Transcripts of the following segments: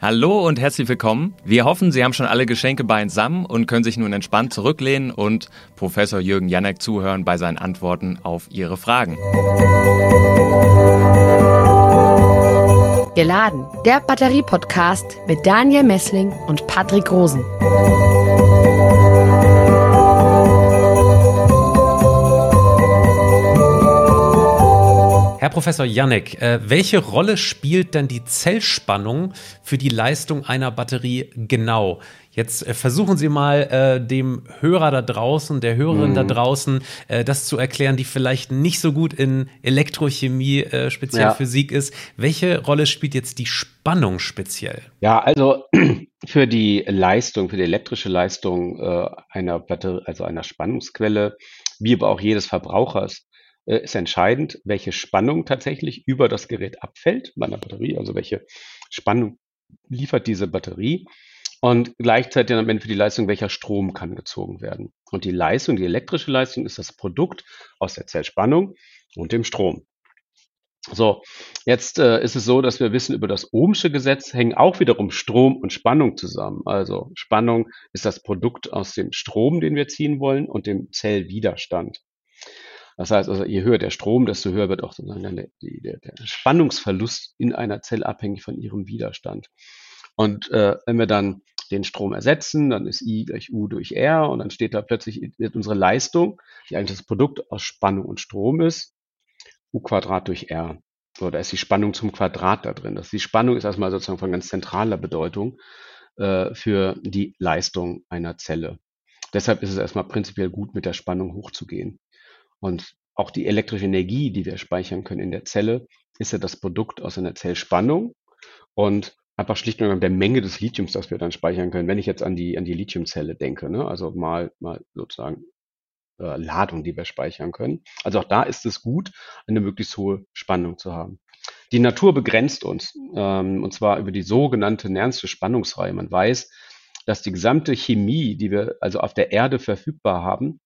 Hallo und herzlich willkommen. Wir hoffen, Sie haben schon alle Geschenke beisammen und können sich nun entspannt zurücklehnen und Professor Jürgen Janek zuhören bei seinen Antworten auf Ihre Fragen. Geladen, der Batterie-Podcast mit Daniel Messling und Patrick Rosen. Herr Professor Janek, äh, welche Rolle spielt denn die Zellspannung für die Leistung einer Batterie genau? Jetzt äh, versuchen Sie mal äh, dem Hörer da draußen, der Hörerin mhm. da draußen, äh, das zu erklären, die vielleicht nicht so gut in Elektrochemie, äh, speziell ja. Physik ist. Welche Rolle spielt jetzt die Spannung speziell? Ja, also für die Leistung, für die elektrische Leistung äh, einer Batterie, also einer Spannungsquelle, wie aber auch jedes Verbrauchers, ist entscheidend, welche Spannung tatsächlich über das Gerät abfällt, meiner Batterie, also welche Spannung liefert diese Batterie und gleichzeitig am Ende für die Leistung, welcher Strom kann gezogen werden. Und die Leistung, die elektrische Leistung ist das Produkt aus der Zellspannung und dem Strom. So, jetzt äh, ist es so, dass wir wissen, über das Ohmsche Gesetz hängen auch wiederum Strom und Spannung zusammen. Also Spannung ist das Produkt aus dem Strom, den wir ziehen wollen, und dem Zellwiderstand. Das heißt also, je höher der Strom, desto höher wird auch der, der, der Spannungsverlust in einer Zelle abhängig von ihrem Widerstand. Und äh, wenn wir dann den Strom ersetzen, dann ist I gleich U durch R und dann steht da plötzlich unsere Leistung, die eigentlich das Produkt aus Spannung und Strom ist, U Quadrat durch R. So, da ist die Spannung zum Quadrat da drin. Das, die Spannung ist erstmal sozusagen von ganz zentraler Bedeutung äh, für die Leistung einer Zelle. Deshalb ist es erstmal prinzipiell gut, mit der Spannung hochzugehen. Und auch die elektrische Energie, die wir speichern können in der Zelle, ist ja das Produkt aus einer Zellspannung und einfach schlicht und der Menge des Lithiums, das wir dann speichern können. Wenn ich jetzt an die, an die Lithiumzelle denke, ne? also mal, mal sozusagen äh, Ladung, die wir speichern können. Also auch da ist es gut, eine möglichst hohe Spannung zu haben. Die Natur begrenzt uns, ähm, und zwar über die sogenannte Nernste Spannungsreihe. Man weiß, dass die gesamte Chemie, die wir also auf der Erde verfügbar haben,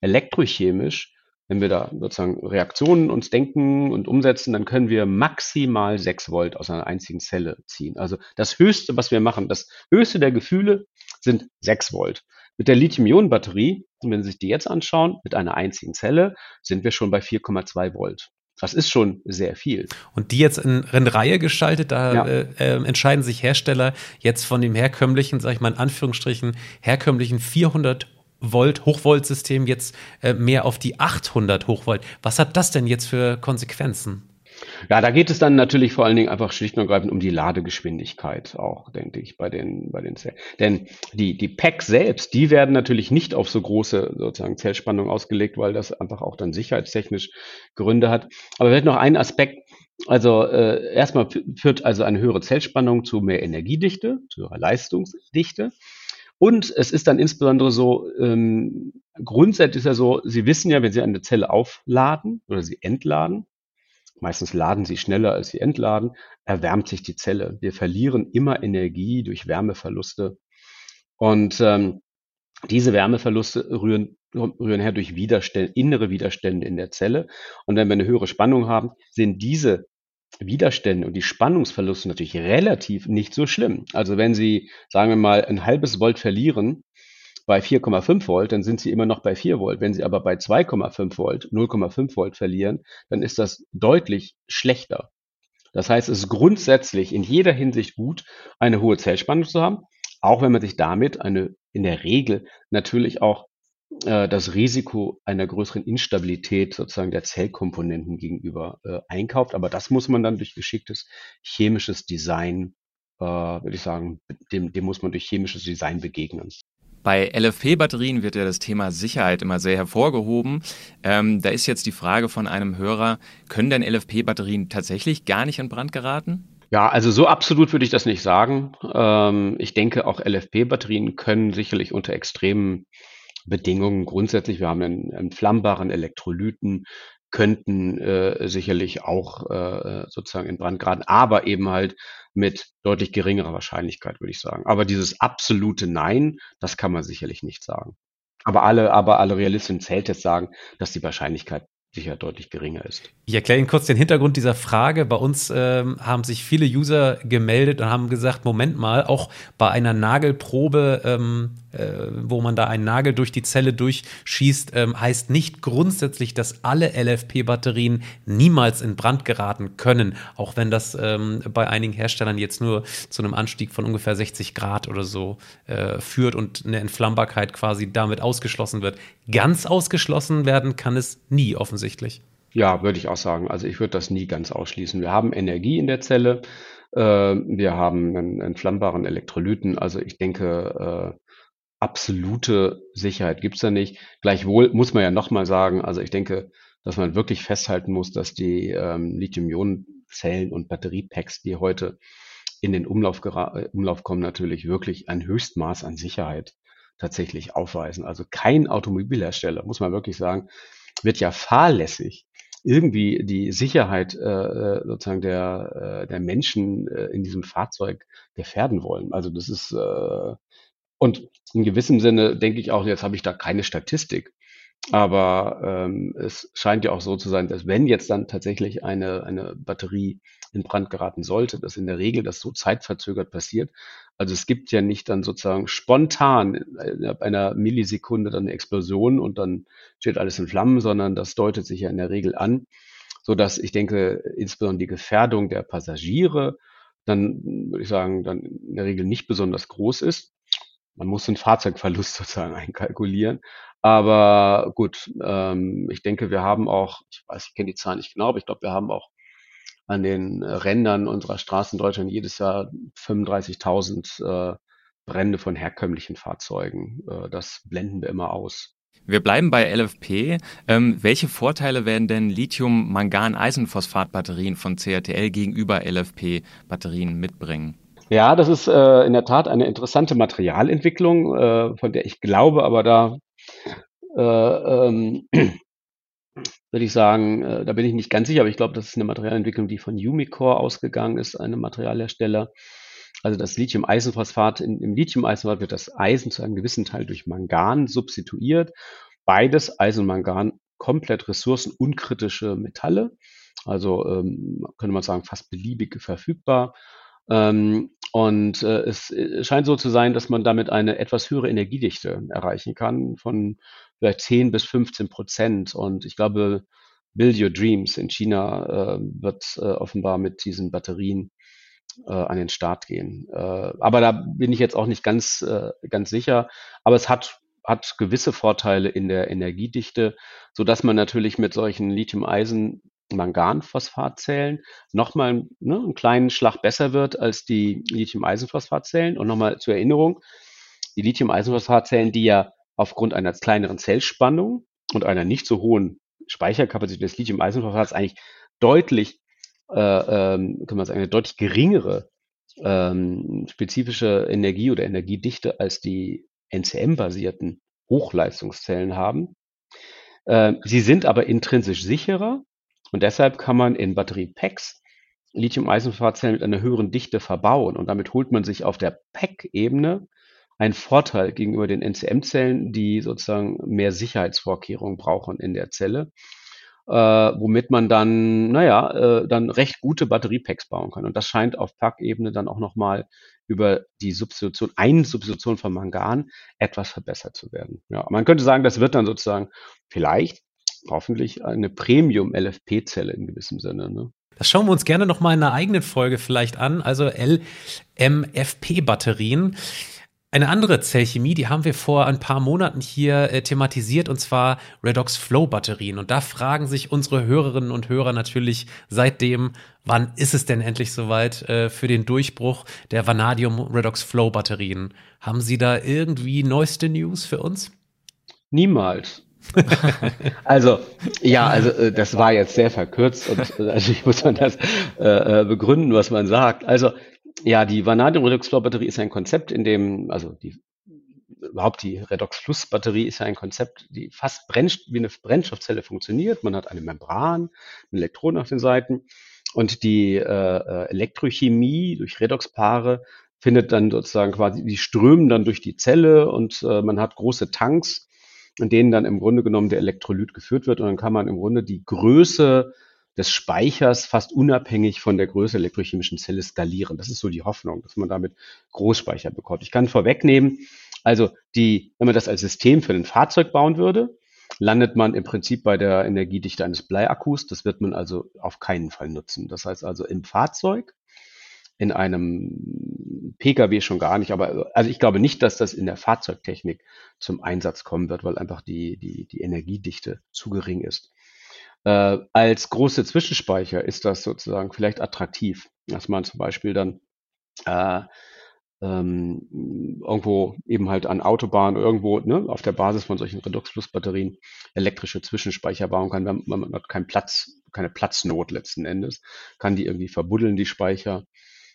elektrochemisch wenn wir da sozusagen Reaktionen uns denken und umsetzen, dann können wir maximal 6 Volt aus einer einzigen Zelle ziehen. Also das Höchste, was wir machen, das Höchste der Gefühle sind 6 Volt. Mit der Lithium-Ionen-Batterie, wenn Sie sich die jetzt anschauen, mit einer einzigen Zelle, sind wir schon bei 4,2 Volt. Das ist schon sehr viel. Und die jetzt in, in Reihe geschaltet, da ja. äh, äh, entscheiden sich Hersteller jetzt von dem herkömmlichen, sag ich mal in Anführungsstrichen, herkömmlichen 400 Volt, Hochvoltsystem jetzt äh, mehr auf die 800 Hochvolt. Was hat das denn jetzt für Konsequenzen? Ja, da geht es dann natürlich vor allen Dingen einfach schlicht und ergreifend um die Ladegeschwindigkeit auch, denke ich, bei den, bei den Zellen. Denn die, die Packs selbst, die werden natürlich nicht auf so große sozusagen Zellspannung ausgelegt, weil das einfach auch dann sicherheitstechnisch Gründe hat. Aber vielleicht noch ein Aspekt. Also äh, erstmal führt also eine höhere Zellspannung zu mehr Energiedichte, zu höherer Leistungsdichte. Und es ist dann insbesondere so, ähm, grundsätzlich ist ja so, Sie wissen ja, wenn Sie eine Zelle aufladen oder sie entladen, meistens laden Sie schneller als Sie entladen, erwärmt sich die Zelle. Wir verlieren immer Energie durch Wärmeverluste. Und ähm, diese Wärmeverluste rühren, rühren her durch Widerstände, innere Widerstände in der Zelle. Und wenn wir eine höhere Spannung haben, sind diese Widerstände und die Spannungsverluste natürlich relativ nicht so schlimm. Also wenn Sie, sagen wir mal, ein halbes Volt verlieren bei 4,5 Volt, dann sind Sie immer noch bei 4 Volt. Wenn Sie aber bei 2,5 Volt, 0,5 Volt verlieren, dann ist das deutlich schlechter. Das heißt, es ist grundsätzlich in jeder Hinsicht gut, eine hohe Zellspannung zu haben, auch wenn man sich damit eine in der Regel natürlich auch äh, das Risiko einer größeren Instabilität sozusagen der Zellkomponenten gegenüber äh, einkauft. Aber das muss man dann durch geschicktes chemisches Design, äh, würde ich sagen, dem, dem muss man durch chemisches Design begegnen. Bei LFP-Batterien wird ja das Thema Sicherheit immer sehr hervorgehoben. Ähm, da ist jetzt die Frage von einem Hörer, können denn LFP-Batterien tatsächlich gar nicht in Brand geraten? Ja, also so absolut würde ich das nicht sagen. Ähm, ich denke, auch LFP-Batterien können sicherlich unter extremen Bedingungen grundsätzlich. Wir haben einen entflammbaren Elektrolyten, könnten äh, sicherlich auch äh, sozusagen in Brand geraten, aber eben halt mit deutlich geringerer Wahrscheinlichkeit, würde ich sagen. Aber dieses absolute Nein, das kann man sicherlich nicht sagen. Aber alle, aber alle Realisten im Zelltest sagen, dass die Wahrscheinlichkeit sicher deutlich geringer ist. Ich erkläre Ihnen kurz den Hintergrund dieser Frage. Bei uns ähm, haben sich viele User gemeldet und haben gesagt, Moment mal, auch bei einer Nagelprobe, ähm, äh, wo man da einen Nagel durch die Zelle durchschießt, ähm, heißt nicht grundsätzlich, dass alle LFP-Batterien niemals in Brand geraten können, auch wenn das ähm, bei einigen Herstellern jetzt nur zu einem Anstieg von ungefähr 60 Grad oder so äh, führt und eine Entflammbarkeit quasi damit ausgeschlossen wird. Ganz ausgeschlossen werden kann es nie offensichtlich offensichtlich. Ja, würde ich auch sagen. Also ich würde das nie ganz ausschließen. Wir haben Energie in der Zelle, äh, wir haben einen entflammbaren Elektrolyten. Also ich denke, äh, absolute Sicherheit gibt es da nicht. Gleichwohl muss man ja nochmal sagen, also ich denke, dass man wirklich festhalten muss, dass die ähm, Lithium-Ionen-Zellen und Batteriepacks, die heute in den Umlauf, Umlauf kommen, natürlich wirklich ein Höchstmaß an Sicherheit tatsächlich aufweisen. Also kein Automobilhersteller, muss man wirklich sagen, wird ja fahrlässig irgendwie die Sicherheit äh, äh, sozusagen der, äh, der Menschen äh, in diesem Fahrzeug gefährden wollen. Also das ist äh, und in gewissem Sinne denke ich auch, jetzt habe ich da keine Statistik, aber ähm, es scheint ja auch so zu sein, dass wenn jetzt dann tatsächlich eine, eine Batterie in Brand geraten sollte, dass in der Regel das so zeitverzögert passiert. Also es gibt ja nicht dann sozusagen spontan in einer Millisekunde dann eine Explosion und dann steht alles in Flammen, sondern das deutet sich ja in der Regel an, so dass ich denke, insbesondere die Gefährdung der Passagiere dann, würde ich sagen, dann in der Regel nicht besonders groß ist. Man muss den Fahrzeugverlust sozusagen einkalkulieren. Aber gut, ähm, ich denke, wir haben auch, ich weiß, ich kenne die Zahlen nicht genau, aber ich glaube, wir haben auch an den Rändern unserer Straßen in Deutschland jedes Jahr 35.000 äh, Brände von herkömmlichen Fahrzeugen. Äh, das blenden wir immer aus. Wir bleiben bei LFP. Ähm, welche Vorteile werden denn Lithium-Mangan-Eisenphosphat-Batterien von CATL gegenüber LFP-Batterien mitbringen? Ja, das ist äh, in der Tat eine interessante Materialentwicklung, äh, von der ich glaube, aber da äh, ähm, würde ich sagen, äh, da bin ich nicht ganz sicher, aber ich glaube, das ist eine Materialentwicklung, die von Umicore ausgegangen ist, einem Materialhersteller. Also das Lithium-Eisenphosphat, im Lithium-Eisenphosphat wird das Eisen zu einem gewissen Teil durch Mangan substituiert. Beides, Eisen und Mangan, komplett ressourcenunkritische Metalle. Also ähm, könnte man sagen, fast beliebig verfügbar. Ähm, und äh, es äh, scheint so zu sein, dass man damit eine etwas höhere Energiedichte erreichen kann, von vielleicht 10 bis 15 Prozent. Und ich glaube, Build Your Dreams in China äh, wird äh, offenbar mit diesen Batterien äh, an den Start gehen. Äh, aber da bin ich jetzt auch nicht ganz, äh, ganz sicher. Aber es hat, hat gewisse Vorteile in der Energiedichte, so dass man natürlich mit solchen Lithium-Eisen Manganphosphatzellen nochmal ne, einen kleinen Schlag besser wird als die Lithium-Eisenphosphatzellen. Und nochmal zur Erinnerung, die Lithium-Eisenphosphatzellen, die ja aufgrund einer kleineren Zellspannung und einer nicht so hohen Speicherkapazität des Lithium-Eisenphosphats eigentlich deutlich, äh, ähm, kann man sagen, eine deutlich geringere ähm, spezifische Energie oder Energiedichte als die NCM-basierten Hochleistungszellen haben. Äh, sie sind aber intrinsisch sicherer und deshalb kann man in Batteriepacks Lithium-Eisenphosphatzellen mit einer höheren Dichte verbauen und damit holt man sich auf der Pack-Ebene einen Vorteil gegenüber den NCM-Zellen, die sozusagen mehr Sicherheitsvorkehrungen brauchen in der Zelle, äh, womit man dann, naja, äh, dann recht gute Batteriepacks bauen kann. Und das scheint auf Pack-Ebene dann auch nochmal über die Substitution, eine Substitution von Mangan etwas verbessert zu werden. Ja, man könnte sagen, das wird dann sozusagen vielleicht hoffentlich eine Premium-LFP-Zelle in gewissem Sinne. Ne? Das schauen wir uns gerne noch mal in einer eigenen Folge vielleicht an. Also LMFP-Batterien. Eine andere Zellchemie, die haben wir vor ein paar Monaten hier äh, thematisiert, und zwar Redox Flow Batterien. Und da fragen sich unsere Hörerinnen und Hörer natürlich seitdem, wann ist es denn endlich soweit äh, für den Durchbruch der Vanadium Redox Flow Batterien? Haben Sie da irgendwie neueste News für uns? Niemals. also, ja, also äh, das war jetzt sehr verkürzt und äh, also ich muss man das äh, äh, begründen, was man sagt. Also, ja, die Vanadium-Redox-Flow-Batterie ist ein Konzept, in dem, also die überhaupt die Redox-Fluss-Batterie ist ja ein Konzept, die fast brennt, wie eine Brennstoffzelle funktioniert. Man hat eine Membran, Elektroden auf den Seiten und die äh, Elektrochemie durch Redoxpaare findet dann sozusagen quasi, die strömen dann durch die Zelle und äh, man hat große Tanks in denen dann im Grunde genommen der Elektrolyt geführt wird und dann kann man im Grunde die Größe des Speichers fast unabhängig von der Größe der elektrochemischen Zelle skalieren. Das ist so die Hoffnung, dass man damit Großspeicher bekommt. Ich kann vorwegnehmen, also die, wenn man das als System für ein Fahrzeug bauen würde, landet man im Prinzip bei der Energiedichte eines Bleiakkus. Das wird man also auf keinen Fall nutzen. Das heißt also im Fahrzeug, in einem Pkw schon gar nicht, aber also ich glaube nicht, dass das in der Fahrzeugtechnik zum Einsatz kommen wird, weil einfach die, die, die Energiedichte zu gering ist. Äh, als große Zwischenspeicher ist das sozusagen vielleicht attraktiv, dass man zum Beispiel dann äh, ähm, irgendwo eben halt an Autobahnen irgendwo ne, auf der Basis von solchen Redox-Plus-Batterien elektrische Zwischenspeicher bauen kann, wenn man hat keinen Platz, keine Platznot letzten Endes, kann die irgendwie verbuddeln, die Speicher.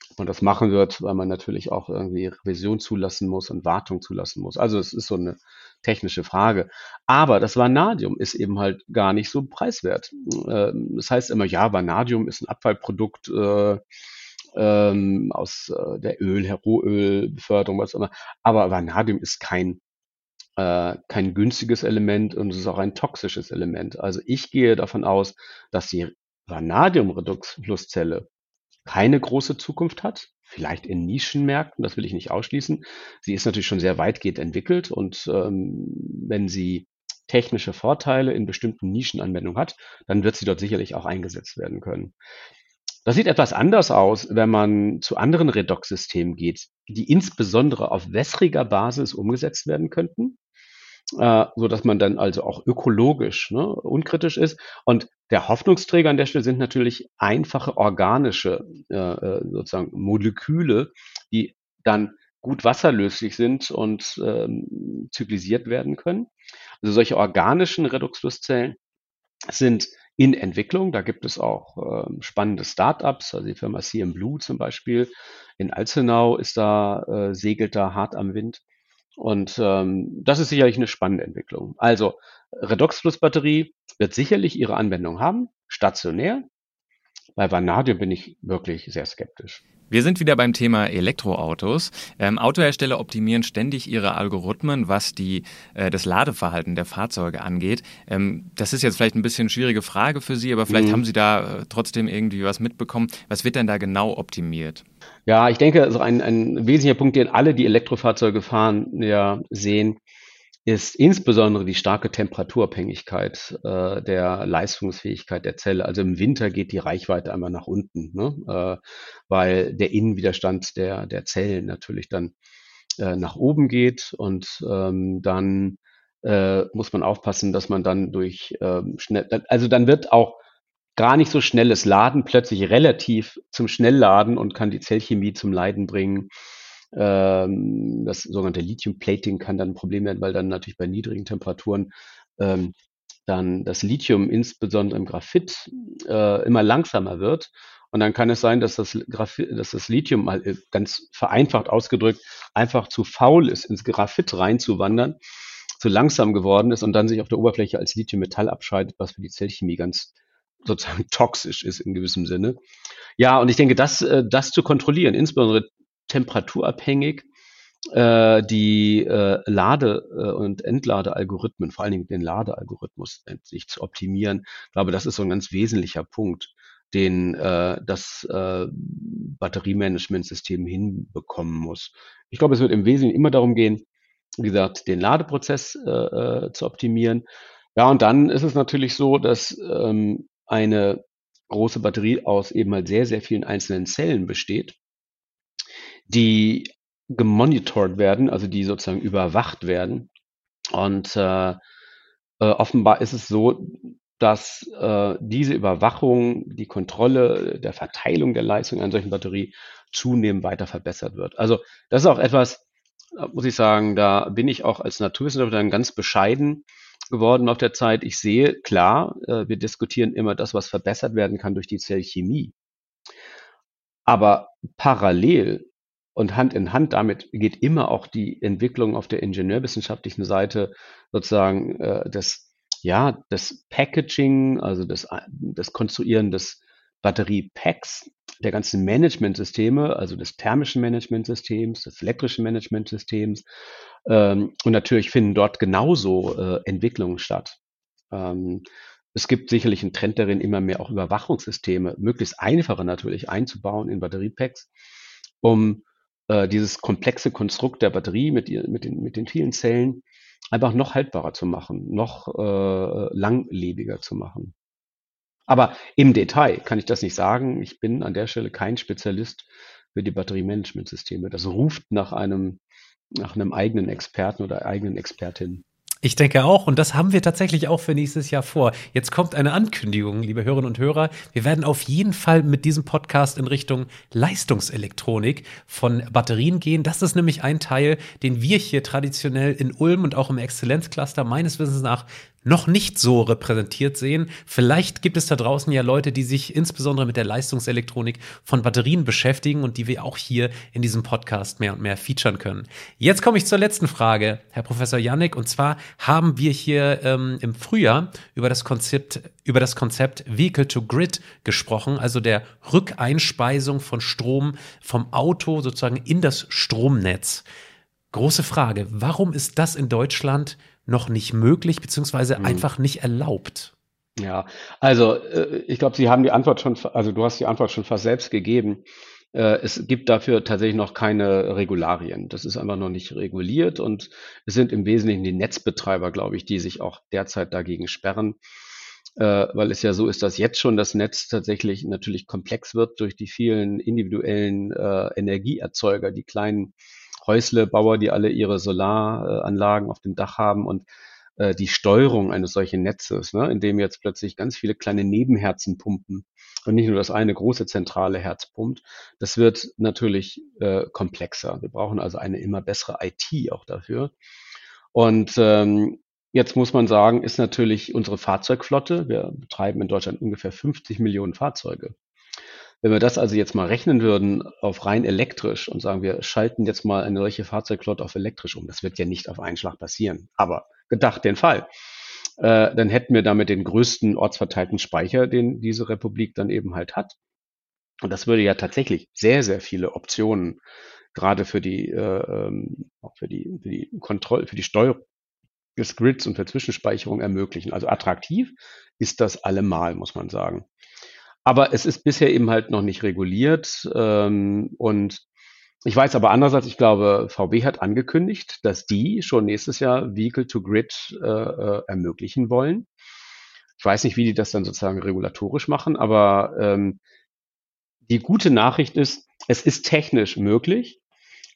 Ob man das machen wird, weil man natürlich auch irgendwie Revision zulassen muss und Wartung zulassen muss. Also es ist so eine technische Frage. Aber das Vanadium ist eben halt gar nicht so preiswert. Ähm, das heißt immer, ja, Vanadium ist ein Abfallprodukt äh, ähm, aus äh, der Öl, Rohölbeförderung, was auch immer. Aber Vanadium ist kein äh, kein günstiges Element und es ist auch ein toxisches Element. Also ich gehe davon aus, dass die Vanadium-Redox-Flusszelle keine große Zukunft hat, vielleicht in Nischenmärkten, das will ich nicht ausschließen. Sie ist natürlich schon sehr weitgehend entwickelt und ähm, wenn sie technische Vorteile in bestimmten Nischenanwendungen hat, dann wird sie dort sicherlich auch eingesetzt werden können. Das sieht etwas anders aus, wenn man zu anderen Redox-Systemen geht, die insbesondere auf wässriger Basis umgesetzt werden könnten äh, so dass man dann also auch ökologisch ne, unkritisch ist. Und der Hoffnungsträger an der Stelle sind natürlich einfache organische äh, äh, sozusagen Moleküle, die dann gut wasserlöslich sind und ähm, zyklisiert werden können. Also solche organischen Redoxflusszellen sind in Entwicklung. Da gibt es auch äh, spannende Startups, also die Firma CM Blue zum Beispiel in Alzenau ist da, äh, segelt da hart am Wind. Und ähm, das ist sicherlich eine spannende Entwicklung. Also Redoxflussbatterie wird sicherlich ihre Anwendung haben, stationär. Bei Vanadium bin ich wirklich sehr skeptisch. Wir sind wieder beim Thema Elektroautos. Ähm, Autohersteller optimieren ständig ihre Algorithmen, was die, äh, das Ladeverhalten der Fahrzeuge angeht. Ähm, das ist jetzt vielleicht ein bisschen schwierige Frage für Sie, aber vielleicht mhm. haben Sie da äh, trotzdem irgendwie was mitbekommen. Was wird denn da genau optimiert? Ja, ich denke, also ein, ein wesentlicher Punkt, den alle, die Elektrofahrzeuge fahren, ja sehen, ist insbesondere die starke Temperaturabhängigkeit äh, der Leistungsfähigkeit der Zelle. Also im Winter geht die Reichweite einmal nach unten, ne? äh, weil der Innenwiderstand der, der Zellen natürlich dann äh, nach oben geht und ähm, dann äh, muss man aufpassen, dass man dann durch ähm, schnell, also dann wird auch gar nicht so schnelles Laden plötzlich relativ zum Schnellladen und kann die Zellchemie zum Leiden bringen. Ähm, das sogenannte Lithium-Plating kann dann ein Problem werden, weil dann natürlich bei niedrigen Temperaturen ähm, dann das Lithium, insbesondere im Graphit, äh, immer langsamer wird. Und dann kann es sein, dass das, Graphit, dass das Lithium mal äh, ganz vereinfacht ausgedrückt einfach zu faul ist, ins Graphit reinzuwandern, zu langsam geworden ist und dann sich auf der Oberfläche als Lithiummetall abscheidet, was für die Zellchemie ganz sozusagen toxisch ist in gewissem Sinne. Ja, und ich denke, das, äh, das zu kontrollieren, insbesondere temperaturabhängig äh, die äh, Lade- und Entladealgorithmen, vor allen Dingen den Ladealgorithmus endlich zu optimieren. Ich glaube, das ist so ein ganz wesentlicher Punkt, den das Batteriemanagementsystem hinbekommen muss. Ich glaube, es wird im Wesentlichen immer darum gehen, wie gesagt, den Ladeprozess äh, zu optimieren. Ja, und dann ist es natürlich so, dass ähm, eine große Batterie aus eben halt sehr, sehr vielen einzelnen Zellen besteht die gemonitort werden, also die sozusagen überwacht werden. Und äh, äh, offenbar ist es so, dass äh, diese Überwachung, die Kontrolle der Verteilung der Leistung einer solchen Batterie zunehmend weiter verbessert wird. Also das ist auch etwas, muss ich sagen, da bin ich auch als Naturwissenschaftler ganz bescheiden geworden auf der Zeit. Ich sehe klar, äh, wir diskutieren immer das, was verbessert werden kann durch die Zellchemie. Aber parallel und Hand in Hand damit geht immer auch die Entwicklung auf der ingenieurwissenschaftlichen Seite sozusagen äh, des, ja, des Packaging, also des, des Konstruieren des Batteriepacks der ganzen Managementsysteme, also des thermischen Managementsystems, des elektrischen Managementsystems. Ähm, und natürlich finden dort genauso äh, Entwicklungen statt. Ähm, es gibt sicherlich einen Trend darin, immer mehr auch Überwachungssysteme, möglichst einfache natürlich, einzubauen in Batteriepacks, um äh, dieses komplexe Konstrukt der Batterie mit, mit, den, mit den vielen Zellen einfach noch haltbarer zu machen, noch äh, langlebiger zu machen. Aber im Detail kann ich das nicht sagen. Ich bin an der Stelle kein Spezialist für die Batteriemanagementsysteme. Das ruft nach einem, nach einem eigenen Experten oder eigenen Expertin. Ich denke auch, und das haben wir tatsächlich auch für nächstes Jahr vor. Jetzt kommt eine Ankündigung, liebe Hörerinnen und Hörer. Wir werden auf jeden Fall mit diesem Podcast in Richtung Leistungselektronik von Batterien gehen. Das ist nämlich ein Teil, den wir hier traditionell in Ulm und auch im Exzellenzcluster meines Wissens nach noch nicht so repräsentiert sehen. Vielleicht gibt es da draußen ja Leute, die sich insbesondere mit der Leistungselektronik von Batterien beschäftigen und die wir auch hier in diesem Podcast mehr und mehr featuren können. Jetzt komme ich zur letzten Frage, Herr Professor Janik, und zwar haben wir hier ähm, im Frühjahr über das Konzept über das Konzept Vehicle to Grid gesprochen, also der Rückeinspeisung von Strom vom Auto sozusagen in das Stromnetz. Große Frage, warum ist das in Deutschland noch nicht möglich, beziehungsweise mhm. einfach nicht erlaubt? Ja, also äh, ich glaube, Sie haben die Antwort schon, also du hast die Antwort schon fast selbst gegeben. Äh, es gibt dafür tatsächlich noch keine Regularien. Das ist einfach noch nicht reguliert und es sind im Wesentlichen die Netzbetreiber, glaube ich, die sich auch derzeit dagegen sperren, äh, weil es ja so ist, dass jetzt schon das Netz tatsächlich natürlich komplex wird durch die vielen individuellen Energieerzeuger, die kleinen Häuslebauer, die alle ihre Solaranlagen auf dem Dach haben und äh, die Steuerung eines solchen Netzes, ne, in dem jetzt plötzlich ganz viele kleine Nebenherzen pumpen und nicht nur das eine große zentrale Herz pumpt, das wird natürlich äh, komplexer. Wir brauchen also eine immer bessere IT auch dafür. Und ähm, Jetzt muss man sagen, ist natürlich unsere Fahrzeugflotte, wir betreiben in Deutschland ungefähr 50 Millionen Fahrzeuge. Wenn wir das also jetzt mal rechnen würden auf rein elektrisch und sagen, wir schalten jetzt mal eine solche Fahrzeugflotte auf elektrisch um, das wird ja nicht auf einen Schlag passieren, aber gedacht den Fall, äh, dann hätten wir damit den größten ortsverteilten Speicher, den diese Republik dann eben halt hat. Und das würde ja tatsächlich sehr, sehr viele Optionen gerade für die, äh, ähm, auch für die, für die Kontrolle, für die Steuerung des Grids und für Zwischenspeicherung ermöglichen. Also attraktiv ist das allemal, muss man sagen. Aber es ist bisher eben halt noch nicht reguliert. Ähm, und ich weiß aber andererseits, ich glaube, VW hat angekündigt, dass die schon nächstes Jahr Vehicle to Grid äh, äh, ermöglichen wollen. Ich weiß nicht, wie die das dann sozusagen regulatorisch machen, aber ähm, die gute Nachricht ist, es ist technisch möglich.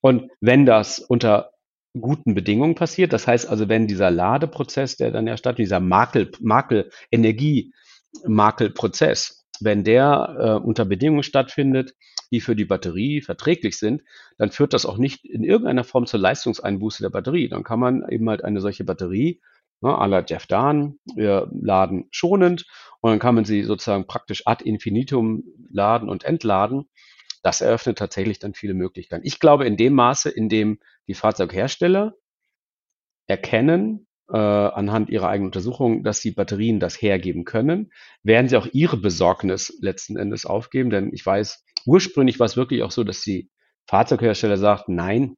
Und wenn das unter guten Bedingungen passiert, das heißt also, wenn dieser Ladeprozess, der dann ja statt, dieser Makel, Makel, Energiemakelprozess, wenn der äh, unter Bedingungen stattfindet, die für die Batterie verträglich sind, dann führt das auch nicht in irgendeiner Form zur Leistungseinbuße der Batterie. Dann kann man eben halt eine solche Batterie, ne, à la Jeff Dahn, wir laden schonend und dann kann man sie sozusagen praktisch ad infinitum laden und entladen. Das eröffnet tatsächlich dann viele Möglichkeiten. Ich glaube, in dem Maße, in dem die Fahrzeughersteller erkennen, äh, anhand ihrer eigenen Untersuchungen, dass die Batterien das hergeben können, werden sie auch ihre Besorgnis letzten Endes aufgeben. Denn ich weiß, ursprünglich war es wirklich auch so, dass die Fahrzeughersteller sagten, nein,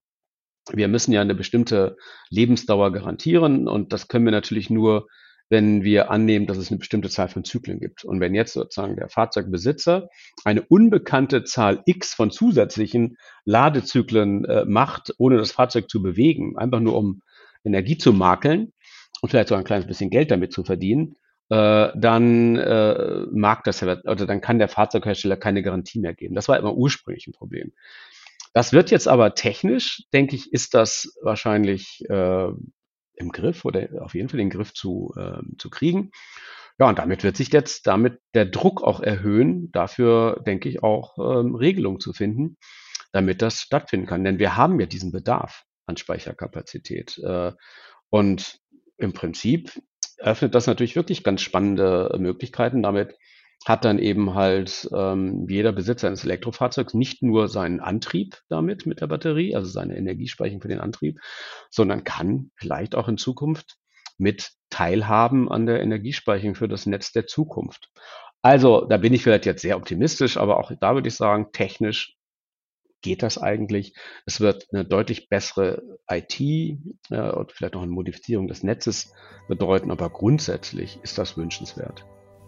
wir müssen ja eine bestimmte Lebensdauer garantieren und das können wir natürlich nur, wenn wir annehmen, dass es eine bestimmte Zahl von Zyklen gibt. Und wenn jetzt sozusagen der Fahrzeugbesitzer eine unbekannte Zahl X von zusätzlichen Ladezyklen äh, macht, ohne das Fahrzeug zu bewegen, einfach nur um Energie zu makeln, und vielleicht sogar ein kleines bisschen Geld damit zu verdienen, äh, dann äh, mag das oder dann kann der Fahrzeughersteller keine Garantie mehr geben. Das war immer ursprünglich ein Problem. Das wird jetzt aber technisch, denke ich, ist das wahrscheinlich äh, im Griff oder auf jeden Fall den Griff zu, äh, zu kriegen. Ja, und damit wird sich jetzt damit der Druck auch erhöhen, dafür denke ich auch ähm, Regelungen zu finden, damit das stattfinden kann. Denn wir haben ja diesen Bedarf an Speicherkapazität. Äh, und im Prinzip öffnet das natürlich wirklich ganz spannende Möglichkeiten. Damit hat dann eben halt ähm, jeder Besitzer eines Elektrofahrzeugs nicht nur seinen Antrieb damit mit der Batterie, also seine Energiespeicherung für den Antrieb, sondern kann vielleicht auch in Zukunft mit teilhaben an der Energiespeicherung für das Netz der Zukunft. Also da bin ich vielleicht jetzt sehr optimistisch, aber auch da würde ich sagen, technisch geht das eigentlich. Es wird eine deutlich bessere IT äh, und vielleicht noch eine Modifizierung des Netzes bedeuten, aber grundsätzlich ist das wünschenswert.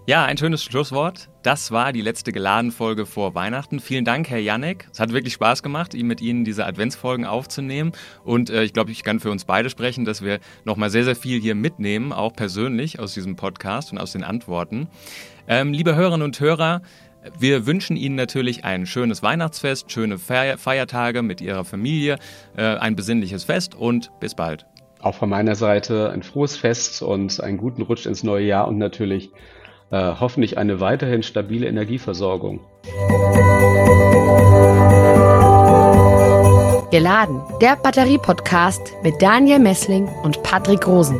Ja, ein schönes Schlusswort. Das war die letzte Geladen-Folge vor Weihnachten. Vielen Dank, Herr Janek. Es hat wirklich Spaß gemacht, mit Ihnen diese Adventsfolgen aufzunehmen. Und äh, ich glaube, ich kann für uns beide sprechen, dass wir nochmal sehr, sehr viel hier mitnehmen, auch persönlich aus diesem Podcast und aus den Antworten. Ähm, liebe Hörerinnen und Hörer, wir wünschen Ihnen natürlich ein schönes Weihnachtsfest, schöne Feiertage mit Ihrer Familie, äh, ein besinnliches Fest und bis bald. Auch von meiner Seite ein frohes Fest und einen guten Rutsch ins neue Jahr und natürlich äh, hoffentlich eine weiterhin stabile Energieversorgung. Geladen, der Batterie-Podcast mit Daniel Messling und Patrick Rosen.